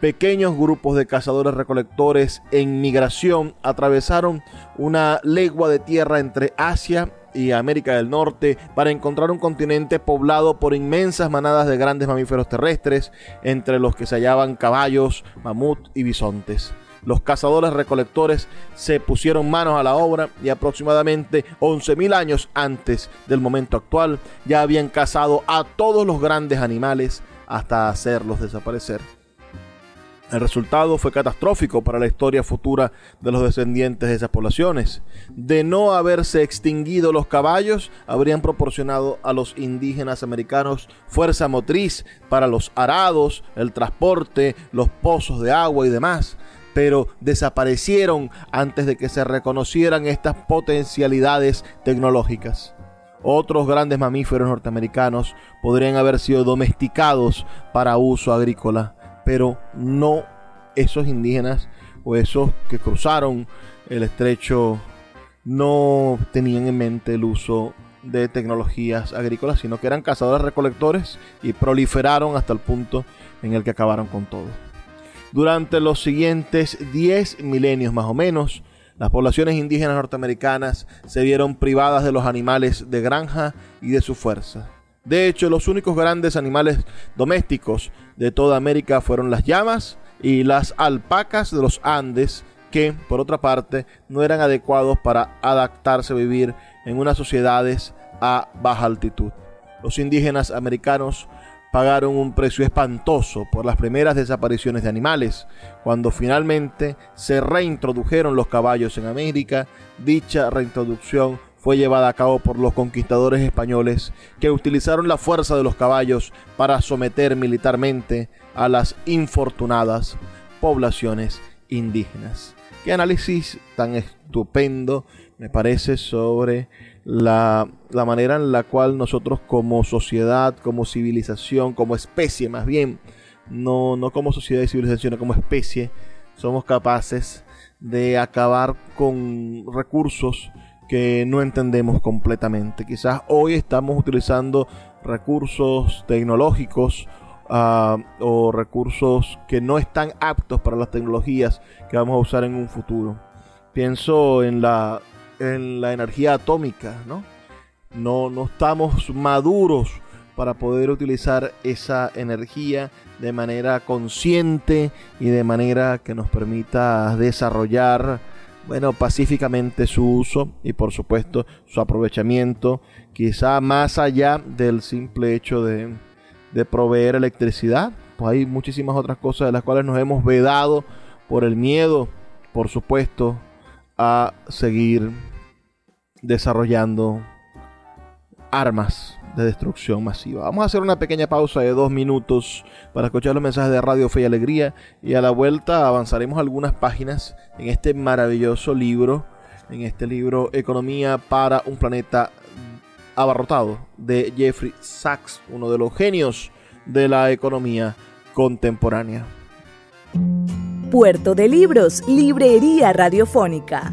Pequeños grupos de cazadores recolectores en migración atravesaron una legua de tierra entre Asia y América del Norte para encontrar un continente poblado por inmensas manadas de grandes mamíferos terrestres, entre los que se hallaban caballos, mamut y bisontes los cazadores recolectores se pusieron manos a la obra y aproximadamente 11.000 años antes del momento actual ya habían cazado a todos los grandes animales hasta hacerlos desaparecer. El resultado fue catastrófico para la historia futura de los descendientes de esas poblaciones. De no haberse extinguido los caballos, habrían proporcionado a los indígenas americanos fuerza motriz para los arados, el transporte, los pozos de agua y demás pero desaparecieron antes de que se reconocieran estas potencialidades tecnológicas. Otros grandes mamíferos norteamericanos podrían haber sido domesticados para uso agrícola, pero no esos indígenas o esos que cruzaron el estrecho no tenían en mente el uso de tecnologías agrícolas, sino que eran cazadores recolectores y proliferaron hasta el punto en el que acabaron con todo. Durante los siguientes 10 milenios más o menos, las poblaciones indígenas norteamericanas se vieron privadas de los animales de granja y de su fuerza. De hecho, los únicos grandes animales domésticos de toda América fueron las llamas y las alpacas de los Andes, que, por otra parte, no eran adecuados para adaptarse a vivir en unas sociedades a baja altitud. Los indígenas americanos pagaron un precio espantoso por las primeras desapariciones de animales. Cuando finalmente se reintrodujeron los caballos en América, dicha reintroducción fue llevada a cabo por los conquistadores españoles que utilizaron la fuerza de los caballos para someter militarmente a las infortunadas poblaciones indígenas. Qué análisis tan estupendo me parece sobre la, manera en la cual nosotros como sociedad, como civilización, como especie más bien, no, no como sociedad y civilización, sino como especie, somos capaces de acabar con recursos que no entendemos completamente. Quizás hoy estamos utilizando recursos tecnológicos ah, o recursos que no están aptos para las tecnologías que vamos a usar en un futuro. Pienso en la en la energía atómica, ¿no? No, no estamos maduros para poder utilizar esa energía de manera consciente y de manera que nos permita desarrollar, bueno, pacíficamente su uso y por supuesto su aprovechamiento, quizá más allá del simple hecho de, de proveer electricidad. Pues hay muchísimas otras cosas de las cuales nos hemos vedado por el miedo, por supuesto, a seguir desarrollando armas de destrucción masiva. Vamos a hacer una pequeña pausa de dos minutos para escuchar los mensajes de Radio Fe y Alegría y a la vuelta avanzaremos algunas páginas en este maravilloso libro, en este libro Economía para un planeta abarrotado de Jeffrey Sachs, uno de los genios de la economía contemporánea. Puerto de Libros, Librería Radiofónica,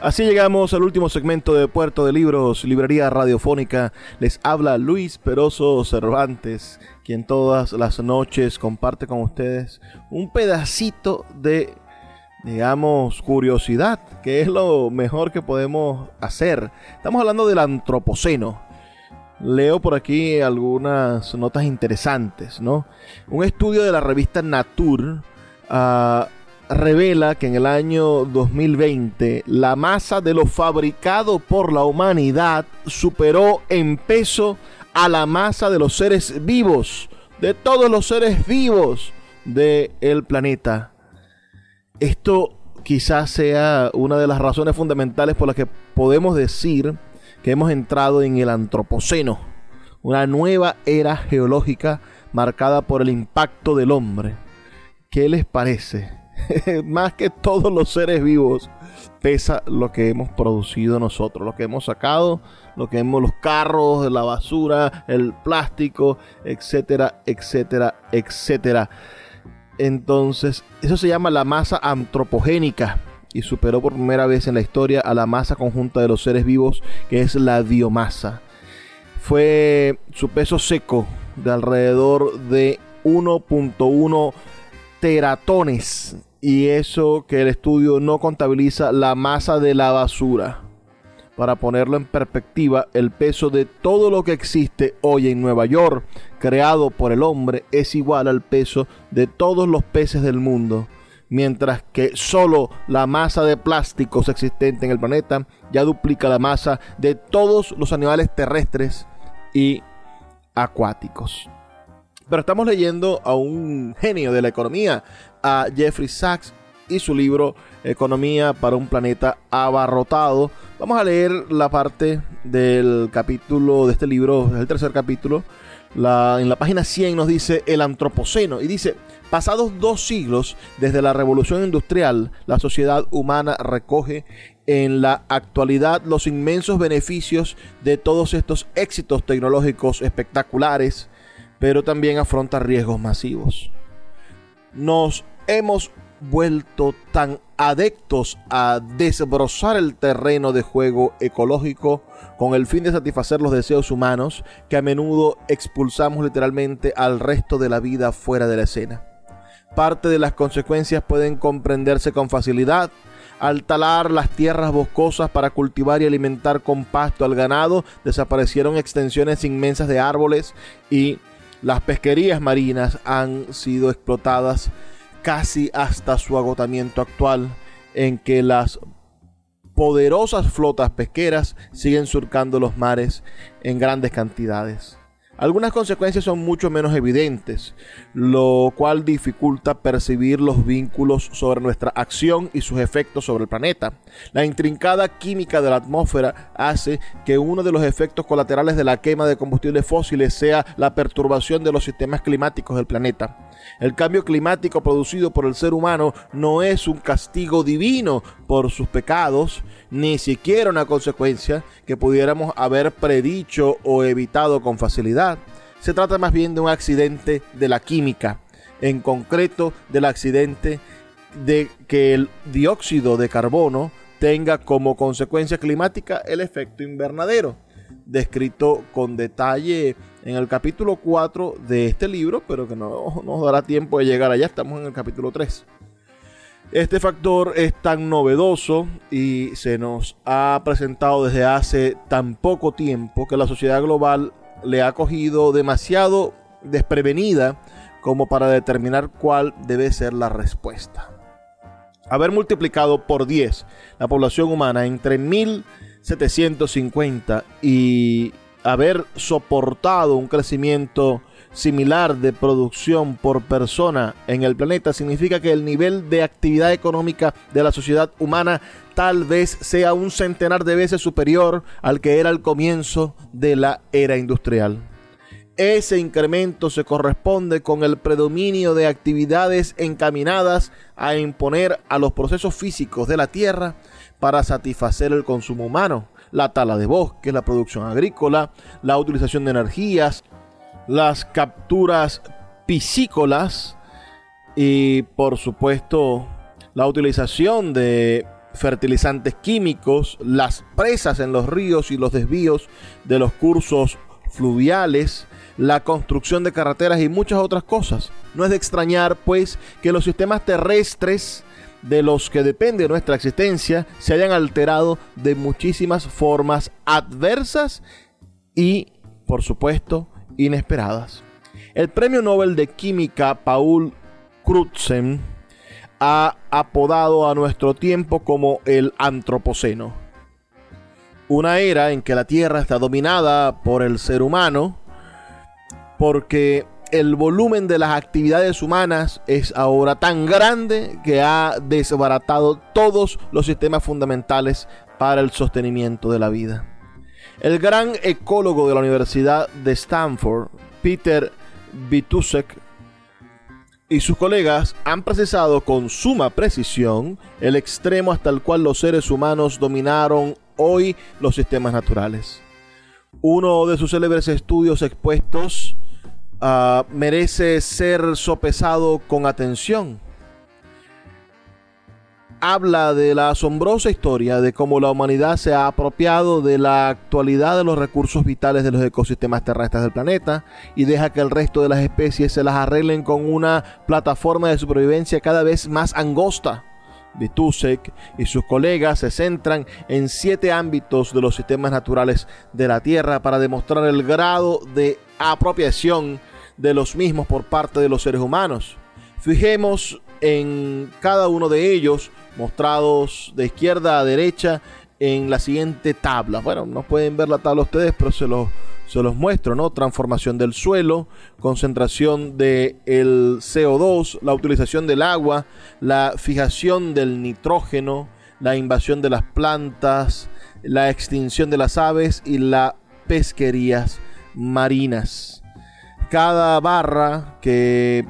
Así llegamos al último segmento de Puerto de Libros, Librería Radiofónica. Les habla Luis Peroso Cervantes, quien todas las noches comparte con ustedes un pedacito de, digamos, curiosidad, que es lo mejor que podemos hacer. Estamos hablando del antropoceno. Leo por aquí algunas notas interesantes, ¿no? Un estudio de la revista Nature uh, revela que en el año 2020 la masa de lo fabricado por la humanidad superó en peso a la masa de los seres vivos, de todos los seres vivos del planeta. Esto quizás sea una de las razones fundamentales por las que podemos decir que hemos entrado en el antropoceno, una nueva era geológica marcada por el impacto del hombre. ¿Qué les parece? más que todos los seres vivos, pesa lo que hemos producido nosotros, lo que hemos sacado, lo que hemos los carros, la basura, el plástico, etcétera, etcétera, etcétera. Entonces, eso se llama la masa antropogénica y superó por primera vez en la historia a la masa conjunta de los seres vivos, que es la biomasa. Fue su peso seco de alrededor de 1.1 teratones y eso que el estudio no contabiliza la masa de la basura. Para ponerlo en perspectiva, el peso de todo lo que existe hoy en Nueva York, creado por el hombre, es igual al peso de todos los peces del mundo. Mientras que solo la masa de plásticos existente en el planeta ya duplica la masa de todos los animales terrestres y acuáticos. Pero estamos leyendo a un genio de la economía, a Jeffrey Sachs y su libro Economía para un planeta abarrotado. Vamos a leer la parte del capítulo de este libro, el tercer capítulo. En la página 100 nos dice el antropoceno y dice, pasados dos siglos desde la revolución industrial, la sociedad humana recoge en la actualidad los inmensos beneficios de todos estos éxitos tecnológicos espectaculares, pero también afronta riesgos masivos. Nos hemos vuelto tan adeptos a desbrozar el terreno de juego ecológico con el fin de satisfacer los deseos humanos que a menudo expulsamos literalmente al resto de la vida fuera de la escena. Parte de las consecuencias pueden comprenderse con facilidad. Al talar las tierras boscosas para cultivar y alimentar con pasto al ganado, desaparecieron extensiones inmensas de árboles y las pesquerías marinas han sido explotadas casi hasta su agotamiento actual, en que las poderosas flotas pesqueras siguen surcando los mares en grandes cantidades. Algunas consecuencias son mucho menos evidentes, lo cual dificulta percibir los vínculos sobre nuestra acción y sus efectos sobre el planeta. La intrincada química de la atmósfera hace que uno de los efectos colaterales de la quema de combustibles fósiles sea la perturbación de los sistemas climáticos del planeta. El cambio climático producido por el ser humano no es un castigo divino por sus pecados, ni siquiera una consecuencia que pudiéramos haber predicho o evitado con facilidad. Se trata más bien de un accidente de la química, en concreto del accidente de que el dióxido de carbono tenga como consecuencia climática el efecto invernadero, descrito con detalle en el capítulo 4 de este libro, pero que no nos dará tiempo de llegar allá, estamos en el capítulo 3. Este factor es tan novedoso y se nos ha presentado desde hace tan poco tiempo que la sociedad global le ha cogido demasiado desprevenida como para determinar cuál debe ser la respuesta. Haber multiplicado por 10 la población humana entre 1750 y haber soportado un crecimiento similar de producción por persona en el planeta significa que el nivel de actividad económica de la sociedad humana tal vez sea un centenar de veces superior al que era al comienzo de la era industrial. ese incremento se corresponde con el predominio de actividades encaminadas a imponer a los procesos físicos de la tierra para satisfacer el consumo humano, la tala de bosques, la producción agrícola, la utilización de energías, las capturas piscícolas y por supuesto la utilización de fertilizantes químicos, las presas en los ríos y los desvíos de los cursos fluviales, la construcción de carreteras y muchas otras cosas. No es de extrañar, pues, que los sistemas terrestres de los que depende nuestra existencia se hayan alterado de muchísimas formas adversas y, por supuesto, inesperadas. El premio Nobel de Química Paul Crutzen ha apodado a nuestro tiempo como el Antropoceno. Una era en que la Tierra está dominada por el ser humano, porque el volumen de las actividades humanas es ahora tan grande que ha desbaratado todos los sistemas fundamentales para el sostenimiento de la vida. El gran ecólogo de la Universidad de Stanford, Peter Vitusek, y sus colegas han precisado con suma precisión el extremo hasta el cual los seres humanos dominaron hoy los sistemas naturales. Uno de sus célebres estudios expuestos uh, merece ser sopesado con atención. Habla de la asombrosa historia de cómo la humanidad se ha apropiado de la actualidad de los recursos vitales de los ecosistemas terrestres del planeta y deja que el resto de las especies se las arreglen con una plataforma de supervivencia cada vez más angosta. Vitusek y sus colegas se centran en siete ámbitos de los sistemas naturales de la Tierra para demostrar el grado de apropiación de los mismos por parte de los seres humanos. Fijemos en cada uno de ellos, mostrados de izquierda a derecha en la siguiente tabla. Bueno, no pueden ver la tabla ustedes, pero se los, se los muestro, ¿no? Transformación del suelo, concentración del el CO2, la utilización del agua, la fijación del nitrógeno, la invasión de las plantas, la extinción de las aves y las pesquerías marinas cada barra que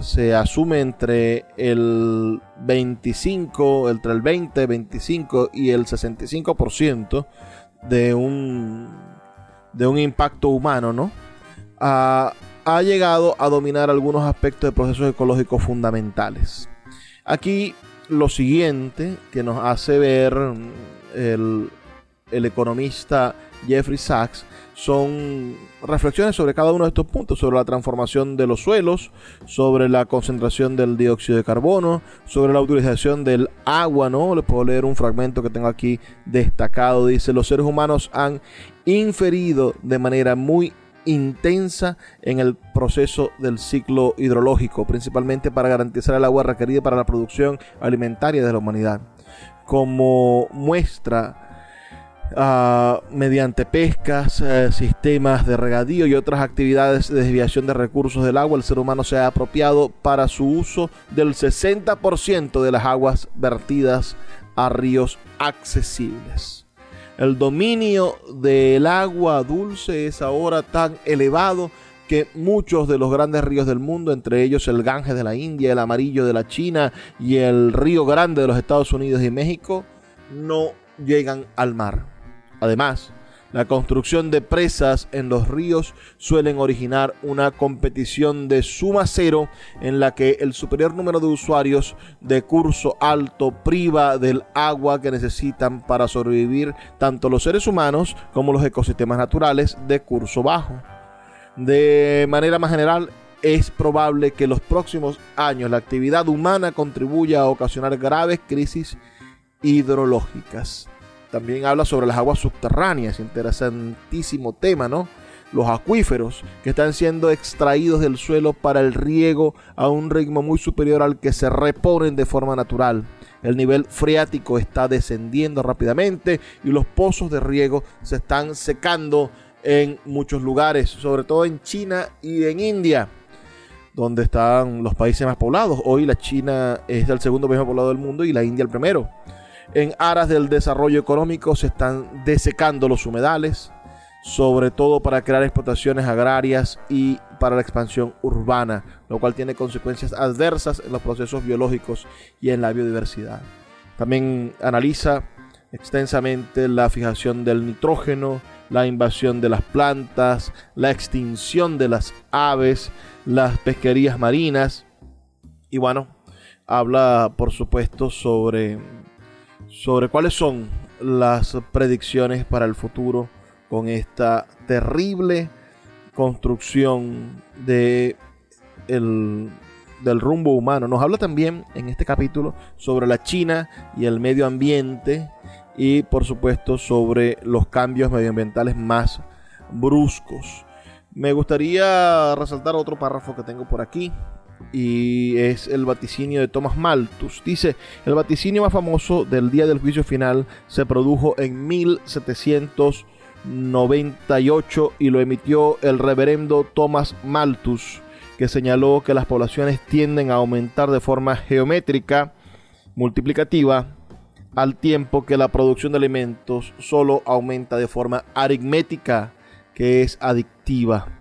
se asume entre el 25, entre el 20, 25 y el 65% de un, de un impacto humano, ¿no? ha llegado a dominar algunos aspectos de procesos ecológicos fundamentales. Aquí lo siguiente que nos hace ver el, el economista Jeffrey Sachs son reflexiones sobre cada uno de estos puntos, sobre la transformación de los suelos, sobre la concentración del dióxido de carbono, sobre la utilización del agua, ¿no? Le puedo leer un fragmento que tengo aquí destacado. Dice, los seres humanos han inferido de manera muy intensa en el proceso del ciclo hidrológico, principalmente para garantizar el agua requerida para la producción alimentaria de la humanidad. Como muestra Ah, mediante pescas, eh, sistemas de regadío y otras actividades de desviación de recursos del agua, el ser humano se ha apropiado para su uso del 60% de las aguas vertidas a ríos accesibles. El dominio del agua dulce es ahora tan elevado que muchos de los grandes ríos del mundo, entre ellos el Ganges de la India, el Amarillo de la China y el Río Grande de los Estados Unidos y México, no llegan al mar. Además, la construcción de presas en los ríos suelen originar una competición de suma cero en la que el superior número de usuarios de curso alto priva del agua que necesitan para sobrevivir tanto los seres humanos como los ecosistemas naturales de curso bajo. De manera más general, es probable que en los próximos años la actividad humana contribuya a ocasionar graves crisis hidrológicas. También habla sobre las aguas subterráneas, interesantísimo tema, ¿no? Los acuíferos que están siendo extraídos del suelo para el riego a un ritmo muy superior al que se reponen de forma natural. El nivel freático está descendiendo rápidamente y los pozos de riego se están secando en muchos lugares, sobre todo en China y en India, donde están los países más poblados. Hoy la China es el segundo país más poblado del mundo y la India el primero. En aras del desarrollo económico se están desecando los humedales, sobre todo para crear explotaciones agrarias y para la expansión urbana, lo cual tiene consecuencias adversas en los procesos biológicos y en la biodiversidad. También analiza extensamente la fijación del nitrógeno, la invasión de las plantas, la extinción de las aves, las pesquerías marinas y bueno, habla por supuesto sobre, sobre cuáles son las predicciones para el futuro con esta terrible construcción de del rumbo humano. Nos habla también en este capítulo sobre la China y el medio ambiente y por supuesto sobre los cambios medioambientales más bruscos. Me gustaría resaltar otro párrafo que tengo por aquí y es el vaticinio de Thomas Malthus. Dice, el vaticinio más famoso del día del juicio final se produjo en 1798 y lo emitió el reverendo Thomas Malthus, que señaló que las poblaciones tienden a aumentar de forma geométrica multiplicativa al tiempo que la producción de alimentos solo aumenta de forma aritmética, que es adictiva.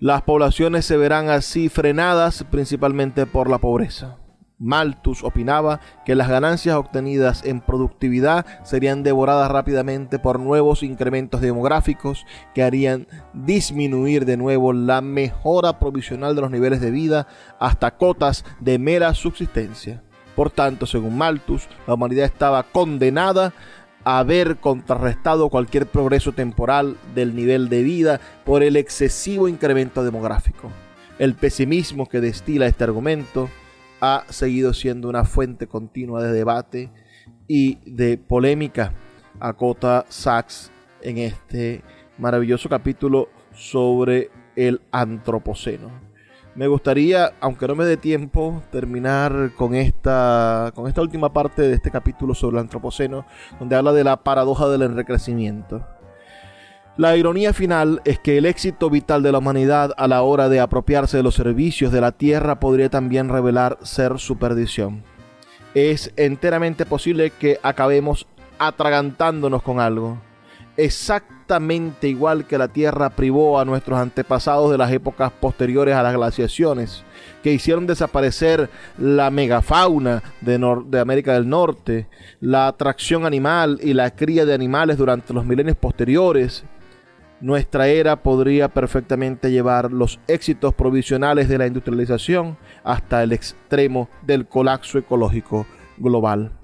Las poblaciones se verán así frenadas principalmente por la pobreza. Malthus opinaba que las ganancias obtenidas en productividad serían devoradas rápidamente por nuevos incrementos demográficos que harían disminuir de nuevo la mejora provisional de los niveles de vida hasta cotas de mera subsistencia. Por tanto, según Malthus, la humanidad estaba condenada haber contrarrestado cualquier progreso temporal del nivel de vida por el excesivo incremento demográfico. El pesimismo que destila este argumento ha seguido siendo una fuente continua de debate y de polémica, acota Sachs en este maravilloso capítulo sobre el antropoceno. Me gustaría, aunque no me dé tiempo, terminar con esta, con esta última parte de este capítulo sobre el antropoceno, donde habla de la paradoja del enriquecimiento. La ironía final es que el éxito vital de la humanidad a la hora de apropiarse de los servicios de la tierra podría también revelar ser su perdición. Es enteramente posible que acabemos atragantándonos con algo. Exactamente igual que la Tierra privó a nuestros antepasados de las épocas posteriores a las glaciaciones, que hicieron desaparecer la megafauna de, de América del Norte, la atracción animal y la cría de animales durante los milenios posteriores, nuestra era podría perfectamente llevar los éxitos provisionales de la industrialización hasta el extremo del colapso ecológico global.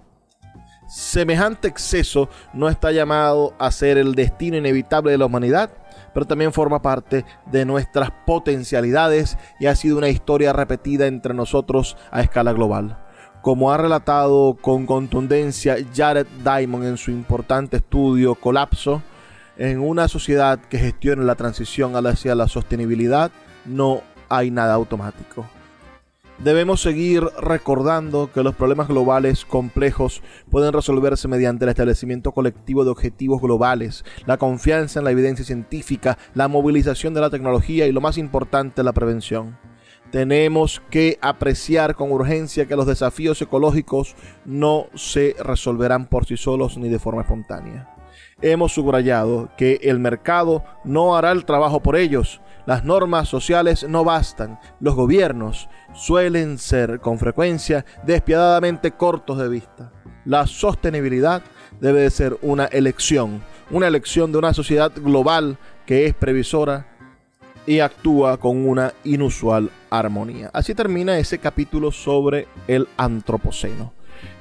Semejante exceso no está llamado a ser el destino inevitable de la humanidad, pero también forma parte de nuestras potencialidades y ha sido una historia repetida entre nosotros a escala global. Como ha relatado con contundencia Jared Diamond en su importante estudio Colapso, en una sociedad que gestione la transición hacia la sostenibilidad no hay nada automático. Debemos seguir recordando que los problemas globales complejos pueden resolverse mediante el establecimiento colectivo de objetivos globales, la confianza en la evidencia científica, la movilización de la tecnología y lo más importante, la prevención. Tenemos que apreciar con urgencia que los desafíos ecológicos no se resolverán por sí solos ni de forma espontánea. Hemos subrayado que el mercado no hará el trabajo por ellos, las normas sociales no bastan. Los gobiernos suelen ser con frecuencia despiadadamente cortos de vista. La sostenibilidad debe de ser una elección, una elección de una sociedad global que es previsora y actúa con una inusual armonía. Así termina ese capítulo sobre el antropoceno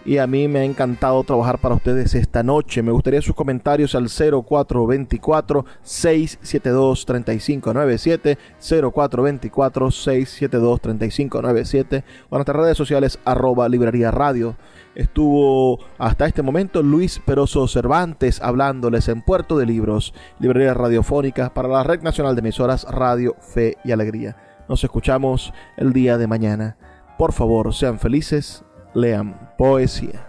y a mí me ha encantado trabajar para ustedes esta noche. Me gustaría sus comentarios al 0424 672 3597 0424 672 3597 o en nuestras redes sociales arroba librería radio. Estuvo hasta este momento Luis Peroso Cervantes hablándoles en Puerto de Libros, librería radiofónica para la Red Nacional de Emisoras Radio Fe y Alegría. Nos escuchamos el día de mañana. Por favor, sean felices lean poesía.